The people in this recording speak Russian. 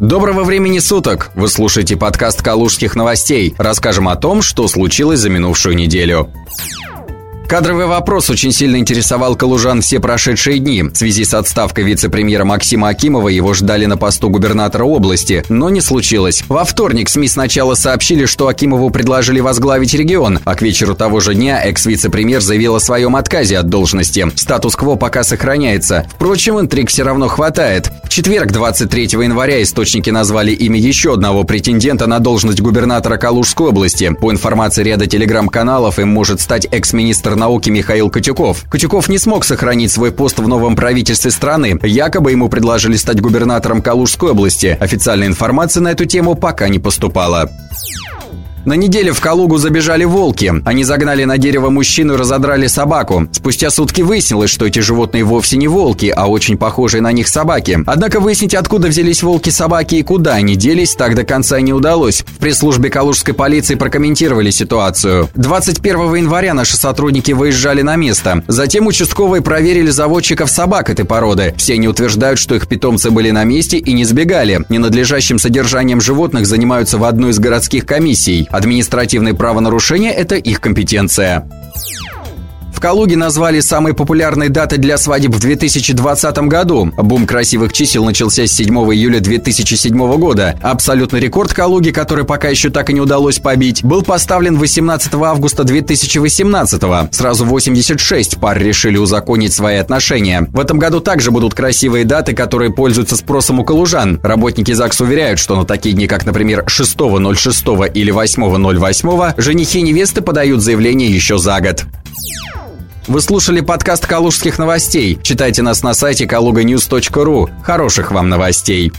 Доброго времени суток! Вы слушаете подкаст «Калужских новостей». Расскажем о том, что случилось за минувшую неделю. Кадровый вопрос очень сильно интересовал калужан все прошедшие дни. В связи с отставкой вице-премьера Максима Акимова его ждали на посту губернатора области, но не случилось. Во вторник СМИ сначала сообщили, что Акимову предложили возглавить регион, а к вечеру того же дня экс-вице-премьер заявил о своем отказе от должности. Статус-кво пока сохраняется. Впрочем, интриг все равно хватает. В четверг, 23 января, источники назвали имя еще одного претендента на должность губернатора Калужской области. По информации ряда телеграм-каналов, им может стать экс-министр науки Михаил Котюков. Котюков не смог сохранить свой пост в новом правительстве страны. Якобы ему предложили стать губернатором Калужской области. Официальной информации на эту тему пока не поступало. На неделе в Калугу забежали волки. Они загнали на дерево мужчину и разодрали собаку. Спустя сутки выяснилось, что эти животные вовсе не волки, а очень похожие на них собаки. Однако выяснить, откуда взялись волки-собаки и куда они делись, так до конца не удалось. В пресс-службе калужской полиции прокомментировали ситуацию. 21 января наши сотрудники выезжали на место. Затем участковые проверили заводчиков собак этой породы. Все они утверждают, что их питомцы были на месте и не сбегали. Ненадлежащим содержанием животных занимаются в одной из городских комиссий. Административные правонарушения – это их компетенция. В Калуге назвали самые популярные даты для свадеб в 2020 году. Бум красивых чисел начался с 7 июля 2007 года. Абсолютный рекорд Калуги, который пока еще так и не удалось побить, был поставлен 18 августа 2018. Сразу 86 пар решили узаконить свои отношения. В этом году также будут красивые даты, которые пользуются спросом у калужан. Работники ЗАГС уверяют, что на такие дни, как, например, 6.06 или 8.08, женихи и невесты подают заявление еще за год. Вы слушали подкаст «Калужских новостей». Читайте нас на сайте kaluganews.ru. Хороших вам новостей!